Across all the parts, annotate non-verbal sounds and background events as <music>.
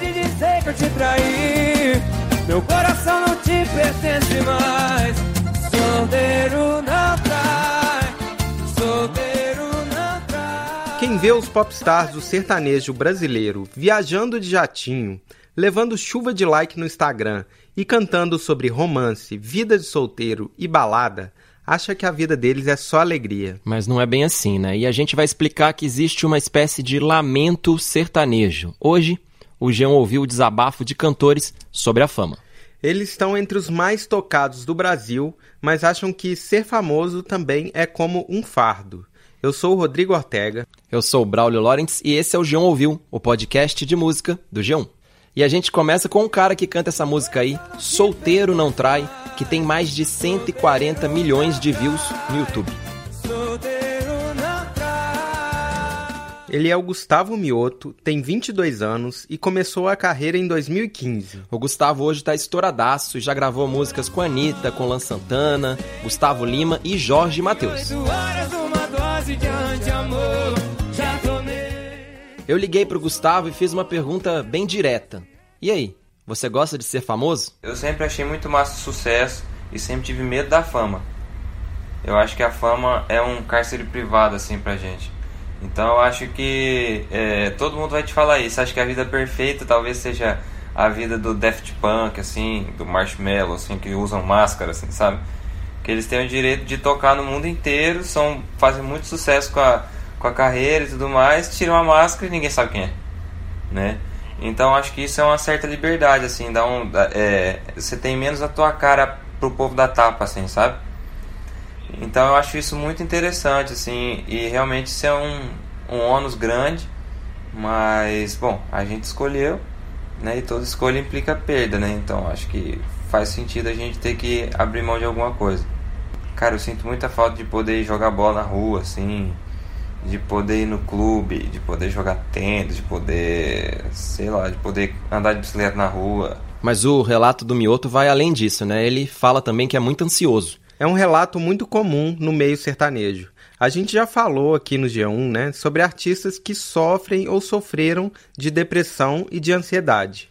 de dizer que eu te traí. Meu coração não te pertence mais. Solteiro não trai. Solteiro não trai. Quem vê os popstars do sertanejo brasileiro viajando de jatinho, levando chuva de like no Instagram e cantando sobre romance, vida de solteiro e balada, acha que a vida deles é só alegria. Mas não é bem assim, né? E a gente vai explicar que existe uma espécie de lamento sertanejo. Hoje, o Jean ouviu o desabafo de cantores sobre a fama. Eles estão entre os mais tocados do Brasil, mas acham que ser famoso também é como um fardo. Eu sou o Rodrigo Ortega. Eu sou o Braulio Lawrence e esse é o Jean Ouviu, o podcast de música do G1. E a gente começa com um cara que canta essa música aí, Solteiro Não Trai, que tem mais de 140 milhões de views no YouTube. Ele é o Gustavo Mioto, tem 22 anos e começou a carreira em 2015. O Gustavo hoje tá estouradaço e já gravou músicas com Anitta, com Lan Santana, Gustavo Lima e Jorge Matheus. Eu liguei pro Gustavo e fiz uma pergunta bem direta. E aí, você gosta de ser famoso? Eu sempre achei muito massa o sucesso e sempre tive medo da fama. Eu acho que a fama é um cárcere privado assim pra gente. Então eu acho que é, todo mundo vai te falar isso. Acho que a vida perfeita talvez seja a vida do Daft Punk, assim, do Marshmallow, assim, que usam máscara, assim, sabe? Que eles têm o direito de tocar no mundo inteiro, são fazem muito sucesso com a com a carreira e tudo mais, tira uma máscara e ninguém sabe quem é, né? Então acho que isso é uma certa liberdade, assim, dá um, é, você tem menos a tua cara pro povo da tapa, assim, sabe? Então eu acho isso muito interessante, assim, e realmente isso é um, um ônus grande, mas, bom, a gente escolheu, né, e toda escolha implica perda, né, então acho que faz sentido a gente ter que abrir mão de alguma coisa. Cara, eu sinto muita falta de poder jogar bola na rua, assim, de poder ir no clube, de poder jogar tênis, de poder, sei lá, de poder andar de bicicleta na rua. Mas o relato do Mioto vai além disso, né? Ele fala também que é muito ansioso. É um relato muito comum no meio sertanejo. A gente já falou aqui no G1, né, sobre artistas que sofrem ou sofreram de depressão e de ansiedade.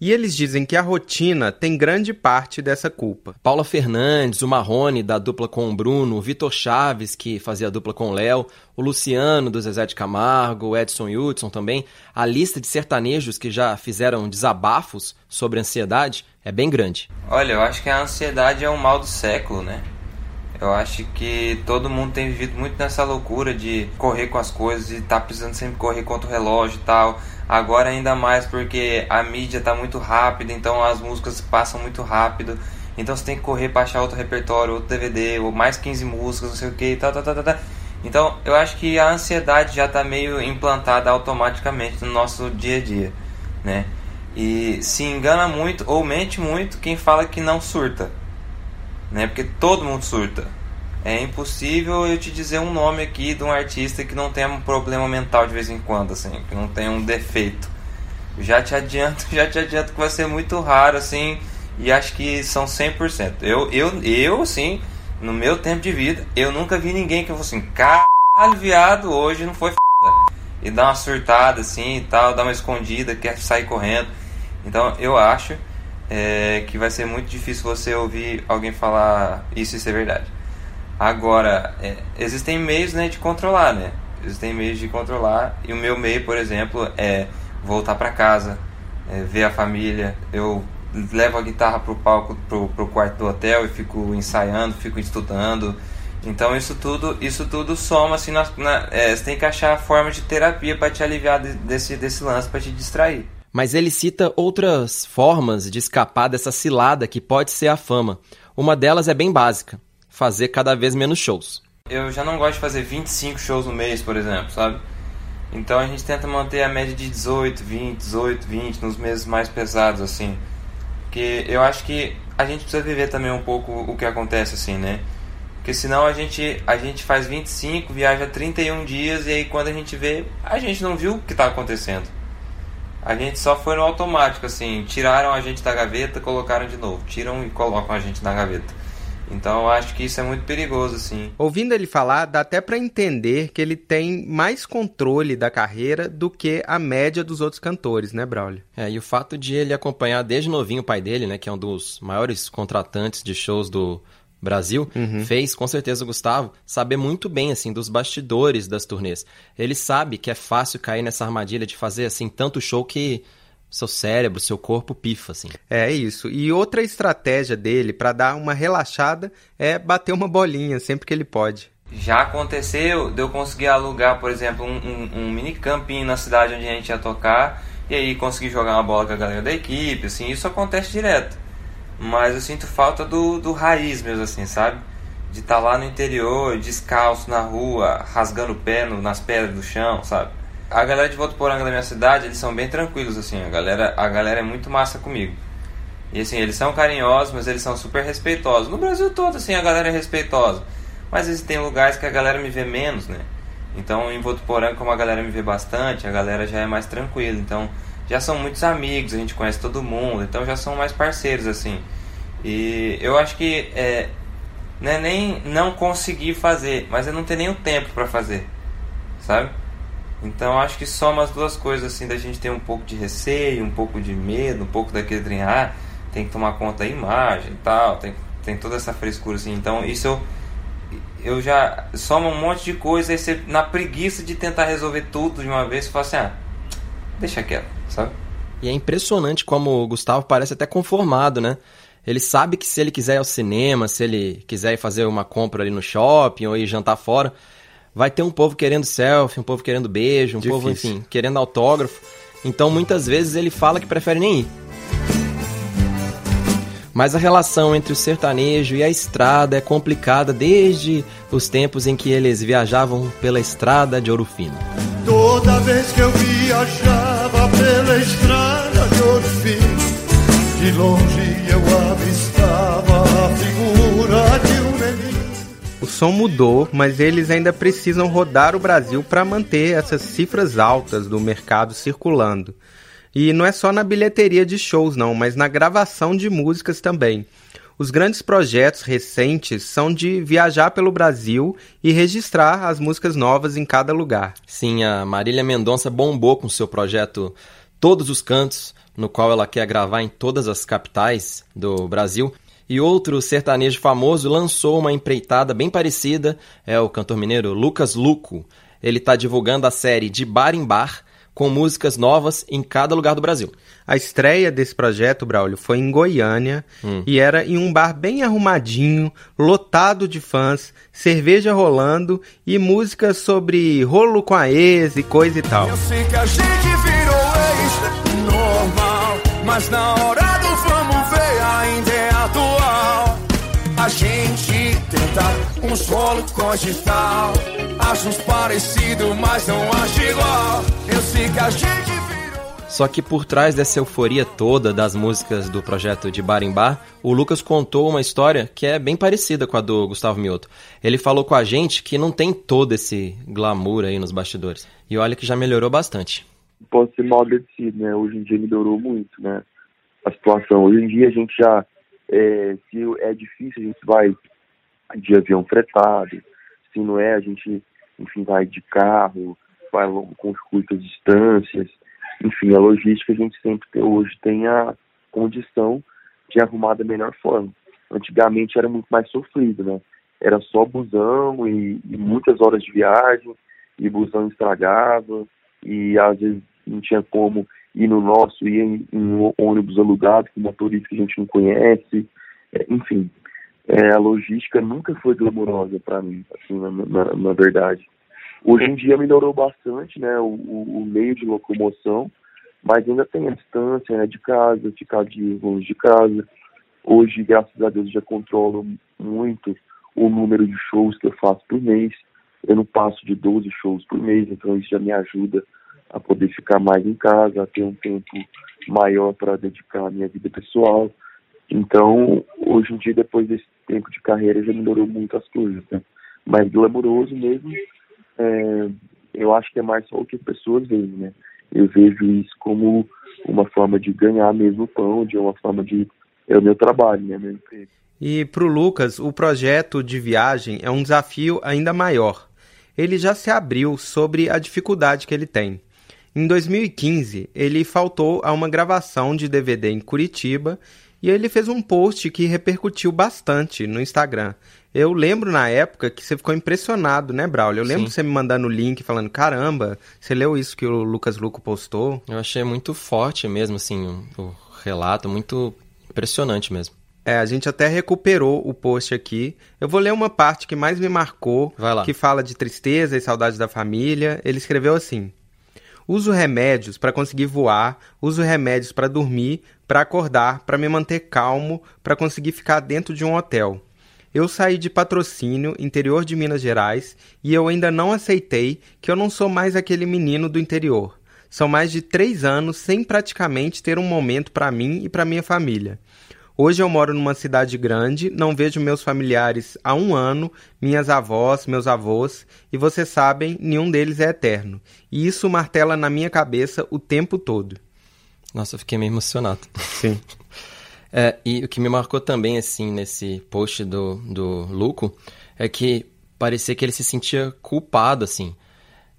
E eles dizem que a rotina tem grande parte dessa culpa. Paula Fernandes, o Marrone, da dupla com o Bruno, o Vitor Chaves, que fazia a dupla com o Léo, o Luciano, do Zezé de Camargo, o Edson Hudson também. A lista de sertanejos que já fizeram desabafos sobre ansiedade é bem grande. Olha, eu acho que a ansiedade é o mal do século, né? Eu acho que todo mundo tem vivido muito nessa loucura de correr com as coisas e tá precisando sempre correr contra o relógio e tal Agora ainda mais porque a mídia está muito rápida, então as músicas passam muito rápido. Então você tem que correr para achar outro repertório, outro DVD, ou mais 15 músicas, não sei o que, tal, tal, tal, tal. Então eu acho que a ansiedade já está meio implantada automaticamente no nosso dia a dia, né? E se engana muito ou mente muito quem fala que não surta, né? Porque todo mundo surta. É impossível eu te dizer um nome aqui de um artista que não tenha um problema mental de vez em quando, assim, que não tenha um defeito. Já te adianto, <laughs> já te adianto que vai ser muito raro, assim, e acho que são 100%. Eu, eu, eu, assim, no meu tempo de vida, eu nunca vi ninguém que eu fosse assim, caralho, viado, hoje não foi f***. E dar uma surtada, assim, e tal, dar uma escondida, quer sair correndo. Então, eu acho é, que vai ser muito difícil você ouvir alguém falar isso e ser verdade. Agora, é, existem meios né, de controlar, né? Existem meios de controlar. E o meu meio, por exemplo, é voltar para casa, é, ver a família. Eu levo a guitarra pro palco, pro, pro quarto do hotel e fico ensaiando, fico estudando. Então isso tudo, isso tudo soma assim, na, na, é, você tem que achar forma de terapia para te aliviar de, desse, desse lance, para te distrair. Mas ele cita outras formas de escapar dessa cilada que pode ser a fama. Uma delas é bem básica fazer cada vez menos shows. Eu já não gosto de fazer 25 shows no mês, por exemplo, sabe? Então a gente tenta manter a média de 18, 20, 18, 20 nos meses mais pesados, assim. Porque eu acho que a gente precisa viver também um pouco o que acontece, assim, né? Porque senão a gente, a gente faz 25, viaja 31 dias e aí quando a gente vê, a gente não viu o que está acontecendo. A gente só foi no automático, assim. Tiraram a gente da gaveta, colocaram de novo. Tiram e colocam a gente na gaveta. Então eu acho que isso é muito perigoso, assim. Ouvindo ele falar, dá até para entender que ele tem mais controle da carreira do que a média dos outros cantores, né, Braulio? É, e o fato de ele acompanhar desde novinho o pai dele, né, que é um dos maiores contratantes de shows do Brasil, uhum. fez com certeza o Gustavo saber muito bem assim dos bastidores das turnês. Ele sabe que é fácil cair nessa armadilha de fazer assim tanto show que seu cérebro, seu corpo pifa, assim. É isso. E outra estratégia dele para dar uma relaxada é bater uma bolinha sempre que ele pode. Já aconteceu de eu conseguir alugar, por exemplo, um, um, um mini campinho na cidade onde a gente ia tocar e aí conseguir jogar uma bola com a galera da equipe, assim, isso acontece direto. Mas eu sinto falta do, do raiz mesmo, assim, sabe? De estar tá lá no interior, descalço na rua, rasgando o pé no, nas pedras do chão, sabe? a galera de Votuporanga da minha cidade, eles são bem tranquilos, assim, a galera, a galera é muito massa comigo. E assim, eles são carinhosos, mas eles são super respeitosos. No Brasil todo, assim, a galera é respeitosa. Mas existem lugares que a galera me vê menos, né? Então, em Votuporanga, como a galera me vê bastante, a galera já é mais tranquila. Então, já são muitos amigos, a gente conhece todo mundo, então já são mais parceiros, assim. E eu acho que é, não é nem não conseguir fazer, mas é não ter nem o tempo para fazer, sabe? Então acho que soma as duas coisas assim da gente ter um pouco de receio, um pouco de medo, um pouco daquele trem, ah, tem que tomar conta da imagem e tal, tem, tem toda essa frescura assim. Então isso eu, eu já soma um monte de coisa e você na preguiça de tentar resolver tudo de uma vez, você fala assim, ah, deixa quieto, sabe? E é impressionante como o Gustavo parece até conformado, né? Ele sabe que se ele quiser ir ao cinema, se ele quiser ir fazer uma compra ali no shopping ou ir jantar fora, vai ter um povo querendo selfie, um povo querendo beijo, um Difícil. povo, enfim, querendo autógrafo. Então muitas vezes ele fala que prefere nem ir. Mas a relação entre o sertanejo e a estrada é complicada desde os tempos em que eles viajavam pela estrada de Ouro Fino. Toda vez que eu viajava de longe eu avistava a figura de um o som mudou, mas eles ainda precisam rodar o Brasil para manter essas cifras altas do mercado circulando. E não é só na bilheteria de shows, não, mas na gravação de músicas também. Os grandes projetos recentes são de viajar pelo Brasil e registrar as músicas novas em cada lugar. Sim, a Marília Mendonça bombou com seu projeto Todos os Cantos, no qual ela quer gravar em todas as capitais do Brasil. E outro sertanejo famoso lançou uma empreitada bem parecida, é o cantor mineiro Lucas Luco. Ele está divulgando a série De Bar em Bar, com músicas novas em cada lugar do Brasil. A estreia desse projeto, Braulio, foi em Goiânia hum. e era em um bar bem arrumadinho, lotado de fãs, cerveja rolando e músicas sobre rolo com a ex e coisa e tal. Eu sei que a gente normal, mas na hora a gente tenta um solo congital. Acho uns parecido, mas não acho igual. Eu sei que a gente. Só que por trás dessa euforia toda das músicas do projeto de Bar em Bar, o Lucas contou uma história que é bem parecida com a do Gustavo Mioto. Ele falou com a gente que não tem todo esse glamour aí nos bastidores. E olha que já melhorou bastante. Posso ser mal agradecido, né? Hoje em dia melhorou muito, né? A situação. Hoje em dia a gente já é, se é difícil, a gente vai de avião fretado. Se não é, a gente, enfim, vai de carro, vai com curtas distâncias. Enfim, a logística a gente sempre tem, hoje tem a condição de arrumar da melhor forma. Antigamente era muito mais sofrido, né? Era só busão e, e muitas horas de viagem, e busão estragava, e às vezes não tinha como ir no nosso, ir em, um ônibus alugado com motorista que a gente não conhece, é, enfim. É, a logística nunca foi glamourosa para mim, assim, na, na, na, verdade. Hoje em dia melhorou bastante, né, o, o, o, meio de locomoção, mas ainda tem a distância, né, de casa, ficar de longe de casa. Hoje, graças a Deus, já controlo muito o número de shows que eu faço por mês. Eu não passo de 12 shows por mês, então isso já me ajuda a poder ficar mais em casa, a ter um tempo maior para dedicar à minha vida pessoal. Então, hoje em dia, depois desse tempo de carreira, já melhorou muito as coisas, né? Mas glamouroso mesmo, é, eu acho que é mais só o que as pessoas veem, né? Eu vejo isso como uma forma de ganhar mesmo pão, de uma forma de é o meu trabalho, né, meu. E para o Lucas, o projeto de viagem é um desafio ainda maior. Ele já se abriu sobre a dificuldade que ele tem. Em 2015, ele faltou a uma gravação de DVD em Curitiba e ele fez um post que repercutiu bastante no Instagram. Eu lembro na época que você ficou impressionado, né, Braulio? Eu lembro Sim. você me mandando o link falando: caramba, você leu isso que o Lucas Luco postou? Eu achei muito forte mesmo, assim, o, o relato, muito impressionante mesmo. É, a gente até recuperou o post aqui. Eu vou ler uma parte que mais me marcou, que fala de tristeza e saudade da família. Ele escreveu assim: Uso remédios para conseguir voar, uso remédios para dormir, para acordar, para me manter calmo, para conseguir ficar dentro de um hotel. Eu saí de patrocínio, interior de Minas Gerais, e eu ainda não aceitei que eu não sou mais aquele menino do interior. São mais de três anos sem praticamente ter um momento para mim e para minha família. Hoje eu moro numa cidade grande, não vejo meus familiares há um ano, minhas avós, meus avós, e vocês sabem, nenhum deles é eterno. E isso martela na minha cabeça o tempo todo. Nossa, eu fiquei meio emocionado. Sim. <laughs> é, e o que me marcou também, assim, nesse post do, do Luco, é que parecia que ele se sentia culpado, assim.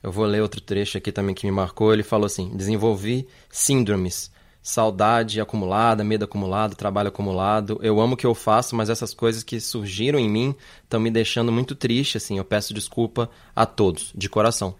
Eu vou ler outro trecho aqui também que me marcou. Ele falou assim: desenvolvi síndromes saudade acumulada, medo acumulado, trabalho acumulado. Eu amo o que eu faço, mas essas coisas que surgiram em mim estão me deixando muito triste, assim. Eu peço desculpa a todos, de coração.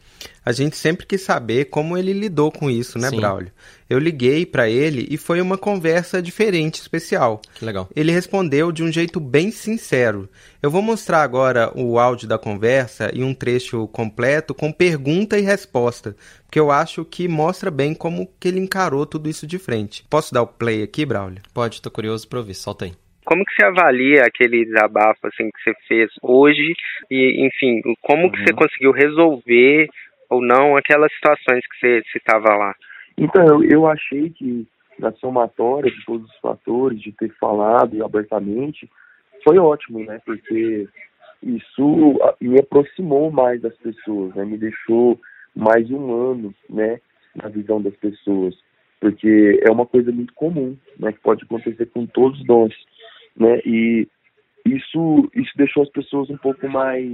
A gente sempre quis saber como ele lidou com isso, né, Sim. Braulio? Eu liguei para ele e foi uma conversa diferente, especial. Que legal. Ele respondeu de um jeito bem sincero. Eu vou mostrar agora o áudio da conversa e um trecho completo com pergunta e resposta, porque eu acho que mostra bem como que ele encarou tudo isso de frente. Posso dar o play aqui, Braulio? Pode, tô curioso para ouvir. Solta aí. Como que você avalia aquele desabafo assim que você fez hoje e, enfim, como uhum. que você uhum. conseguiu resolver ou não aquelas situações que você estava lá? Então, eu achei que na somatória de todos os fatores, de ter falado abertamente, foi ótimo, né? Porque isso me aproximou mais das pessoas, né? Me deixou mais humano, né? Na visão das pessoas. Porque é uma coisa muito comum, né? Que pode acontecer com todos nós, né? E isso, isso deixou as pessoas um pouco mais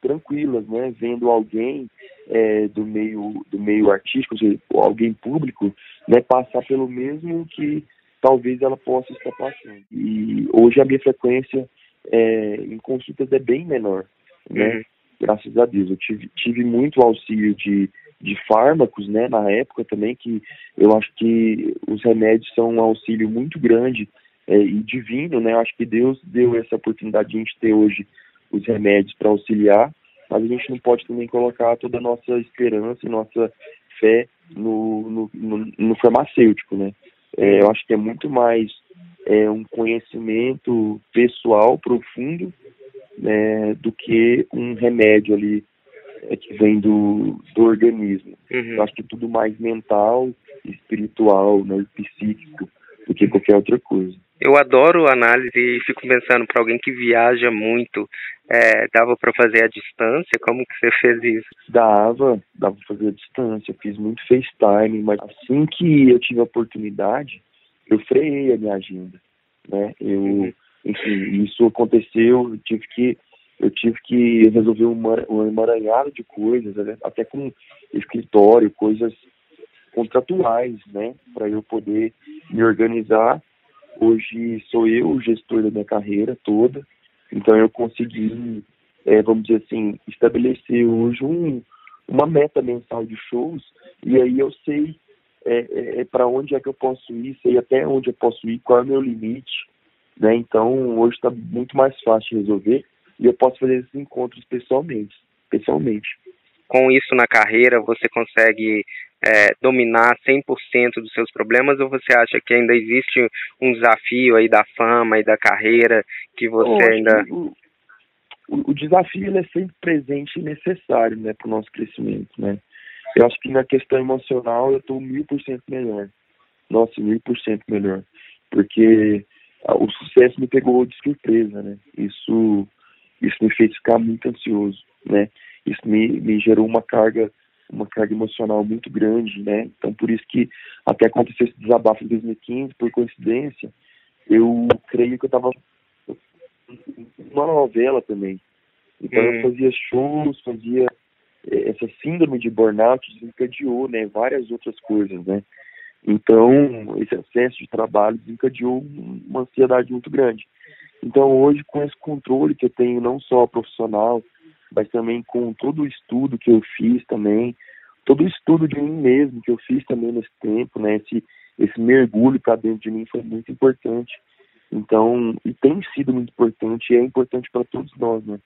tranquilas, né? Vendo alguém é, do meio do meio artístico, seja, alguém público, né? Passar pelo mesmo que talvez ela possa estar passando. E hoje a minha frequência é, em consultas é bem menor, né? Uhum. Graças a Deus. Eu tive, tive muito auxílio de, de fármacos, né? Na época também, que eu acho que os remédios são um auxílio muito grande é, e divino, né? Eu acho que Deus deu essa oportunidade de a gente ter hoje os remédios para auxiliar, mas a gente não pode também colocar toda a nossa esperança e nossa fé no, no, no, no farmacêutico, né? É, eu acho que é muito mais é, um conhecimento pessoal profundo né, do que um remédio ali é, que vem do, do organismo. Uhum. Eu acho que tudo mais mental, espiritual, né, psíquico, do que qualquer outra coisa. Eu adoro análise e fico pensando para alguém que viaja muito, é, dava para fazer à distância? Como que você fez isso? Dava, dava para fazer à distância. fiz muito FaceTime, mas assim que eu tive a oportunidade, eu freiei a minha agenda, né? Eu, uhum. enfim, isso aconteceu. Eu tive que eu tive que resolver um emaranhado de coisas, né? até com escritório, coisas contratuais, né, para eu poder me organizar Hoje sou eu o gestor da minha carreira toda, então eu consegui, é, vamos dizer assim, estabelecer hoje um, uma meta mensal de shows e aí eu sei é, é, é para onde é que eu posso ir, sei até onde eu posso ir, qual é o meu limite, né? Então hoje está muito mais fácil resolver e eu posso fazer esses encontros pessoalmente, pessoalmente. Com isso na carreira você consegue é, dominar 100% dos seus problemas ou você acha que ainda existe um desafio aí da fama e da carreira que você ainda... O, o, o, desafio ele é sempre presente e necessário né, para o nosso crescimento. Né? Eu acho que na questão emocional eu estou mil por cento melhor. Nossa, mil por cento melhor. Porque o sucesso me pegou de surpresa, né? Isso, isso me fez ficar muito ansioso, né? Isso me, me gerou uma carga uma carga emocional muito grande, né? Então, por isso que até aconteceu esse desabafo em 2015, por coincidência, eu creio que eu estava uma novela também. Então hum. eu fazia shows, fazia é, essa síndrome de burnout desencadeou, né, várias outras coisas, né. Então esse excesso de trabalho desencadeou uma ansiedade muito grande. Então hoje com esse controle que eu tenho não só profissional, mas também com todo o estudo que eu fiz também, todo o estudo de mim mesmo que eu fiz também nesse tempo, né, esse esse mergulho para dentro de mim foi muito importante. Então, e tem sido muito importante e é importante para todos nós, né?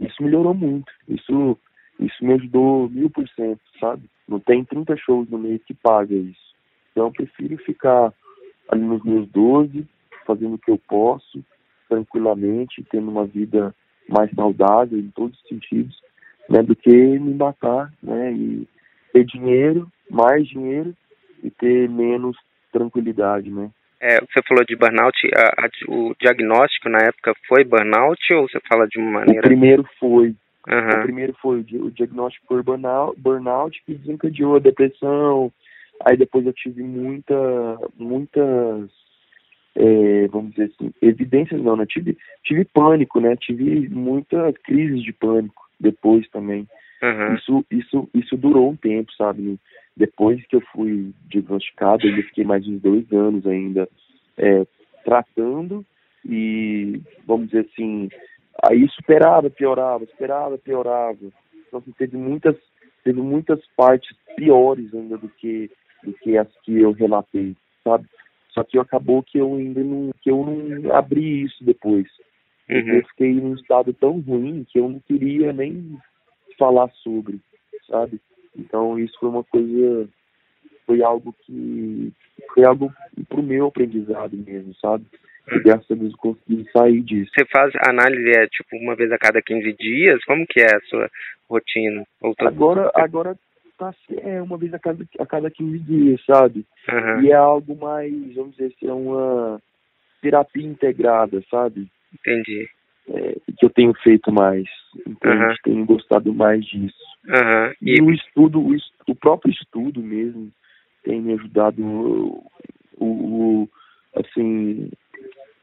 Isso melhorou muito. Isso, isso me ajudou mil por cento, sabe? Não tem 30 shows no mês que paga isso. Então, eu prefiro ficar ali nos meus 12, fazendo o que eu posso, tranquilamente, tendo uma vida mais saudável em todos os sentidos, né? Do que me matar, né? E ter dinheiro, mais dinheiro e ter menos tranquilidade, né? É, você falou de burnout, a, a, o diagnóstico na época foi burnout ou você fala de uma maneira? O primeiro foi. Uhum. O primeiro foi o, diagnóstico por burnout, burnout que desencadeou a depressão. Aí depois eu tive muita, muitas, é, vamos dizer assim, evidências não, né? Tive, tive pânico, né? Tive muitas crises de pânico depois também. Uhum. Isso, isso, isso durou um tempo, sabe? Depois que eu fui diagnosticado, eu fiquei mais uns dois anos ainda é, tratando e, vamos dizer assim, aí superava, piorava, esperava, piorava. Então, assim, teve muitas, teve muitas partes piores ainda do que, do que as que eu relatei, sabe? Só que acabou que eu ainda não, que eu não abri isso depois. Uhum. Eu fiquei num estado tão ruim que eu não queria nem falar sobre, sabe? Então isso foi uma coisa, foi algo que foi algo pro meu aprendizado mesmo, sabe? E graças a Deus eu consegui sair disso. Você faz análise é tipo uma vez a cada 15 dias? Como que é a sua rotina? Agora, agora tá é uma vez a cada, a cada 15 dias, sabe? Uhum. E é algo mais, vamos dizer assim, é uma terapia integrada, sabe? Entendi. É, que eu tenho feito mais. Então, uhum. a gente tem gostado mais disso. Uhum. E, e, o estudo, o, o, próprio estudo mesmo, tem me ajudado. O, o, assim,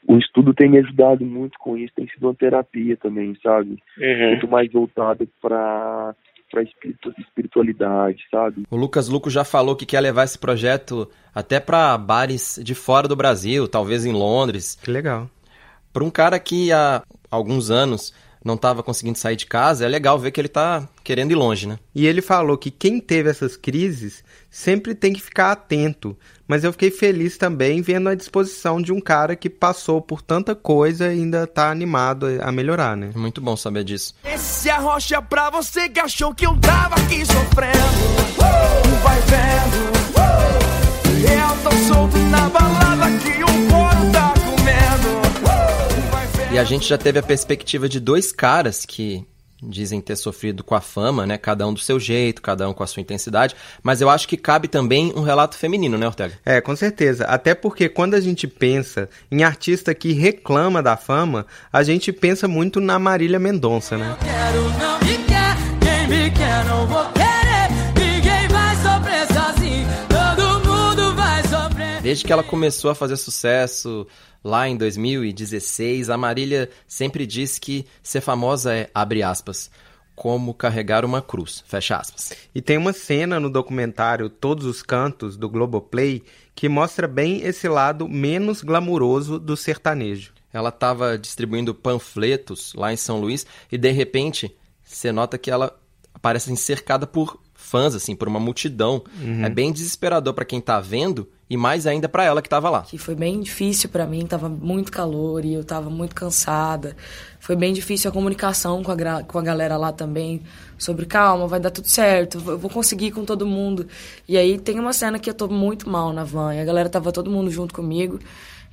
o estudo tem me ajudado muito com isso. Tem sido uma terapia também, sabe? Uhum. Muito mais voltada para para espiritualidade, sabe? O Lucas Luco já falou que quer levar esse projeto até para bares de fora do Brasil, talvez em Londres. Que legal. Para um cara que há alguns anos não estava conseguindo sair de casa, é legal ver que ele está querendo ir longe, né? E ele falou que quem teve essas crises sempre tem que ficar atento. Mas eu fiquei feliz também vendo a disposição de um cara que passou por tanta coisa e ainda está animado a melhorar, né? Muito bom saber disso. Esse é a rocha pra você que achou que eu tava aqui sofrendo. Uh! Vai vendo. Uh! Eu tô solto na balada e a gente já teve a perspectiva de dois caras que dizem ter sofrido com a fama, né? Cada um do seu jeito, cada um com a sua intensidade. Mas eu acho que cabe também um relato feminino, né, Ortega? É, com certeza. Até porque quando a gente pensa em artista que reclama da fama, a gente pensa muito na Marília Mendonça, né? Eu quero, não me quer, quem me quer não vou querer, ninguém vai sofrer sozinho, todo mundo vai sofrer. Desde que ela começou a fazer sucesso lá em 2016, a Marília sempre disse que ser famosa é, abre aspas, como carregar uma cruz, fecha aspas. E tem uma cena no documentário Todos os Cantos, do Globoplay, que mostra bem esse lado menos glamuroso do sertanejo. Ela estava distribuindo panfletos lá em São Luís e de repente você nota que ela parece cercada por fãs, assim, por uma multidão. Uhum. É bem desesperador para quem tá vendo e mais ainda para ela que tava lá. Que foi bem difícil para mim, tava muito calor e eu tava muito cansada. Foi bem difícil a comunicação com a, com a galera lá também, sobre calma, vai dar tudo certo, eu vou conseguir com todo mundo. E aí tem uma cena que eu tô muito mal na van, e a galera tava todo mundo junto comigo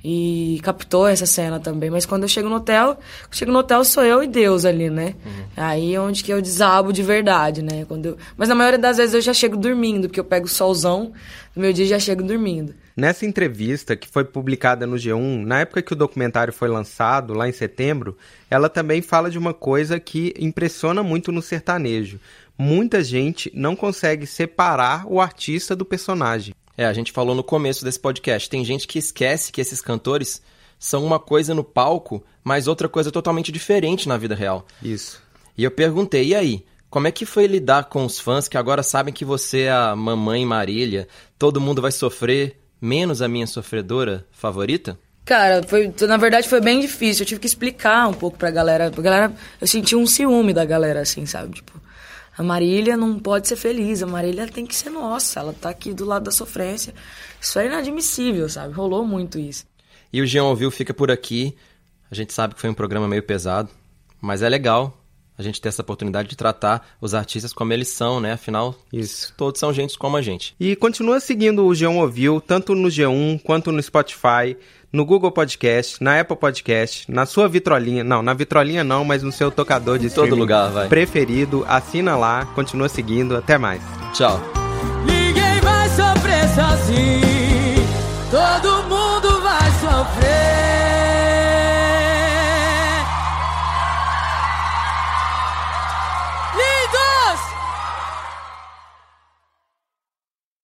e captou essa cena também. Mas quando eu chego no hotel, chego no hotel sou eu e Deus ali, né? Uhum. Aí é onde que eu desabo de verdade, né? Quando eu... Mas na maioria das vezes eu já chego dormindo, porque eu pego o solzão no meu dia já chego dormindo. Nessa entrevista, que foi publicada no G1, na época que o documentário foi lançado, lá em setembro, ela também fala de uma coisa que impressiona muito no sertanejo. Muita gente não consegue separar o artista do personagem. É, a gente falou no começo desse podcast. Tem gente que esquece que esses cantores são uma coisa no palco, mas outra coisa totalmente diferente na vida real. Isso. E eu perguntei, e aí? Como é que foi lidar com os fãs que agora sabem que você é a mamãe Marília? Todo mundo vai sofrer, menos a minha sofredora favorita? Cara, foi, na verdade foi bem difícil. Eu tive que explicar um pouco pra galera. A galera, eu senti um ciúme da galera, assim, sabe? Tipo, a Marília não pode ser feliz, a Marília tem que ser nossa, ela tá aqui do lado da sofrência. Isso é inadmissível, sabe? Rolou muito isso. E o Jean Ouviu fica por aqui. A gente sabe que foi um programa meio pesado, mas é legal a gente ter essa oportunidade de tratar os artistas como eles são, né? Afinal, Isso. todos são gente como a gente. E continua seguindo o G1 Ouviu, tanto no G1 quanto no Spotify no Google Podcast, na Apple Podcast, na sua vitrolinha, não, na vitrolinha não, mas no seu tocador de todo lugar, vai. Preferido, assina lá, continua seguindo, até mais. Tchau. Ninguém vai sofrer sozinho. Todo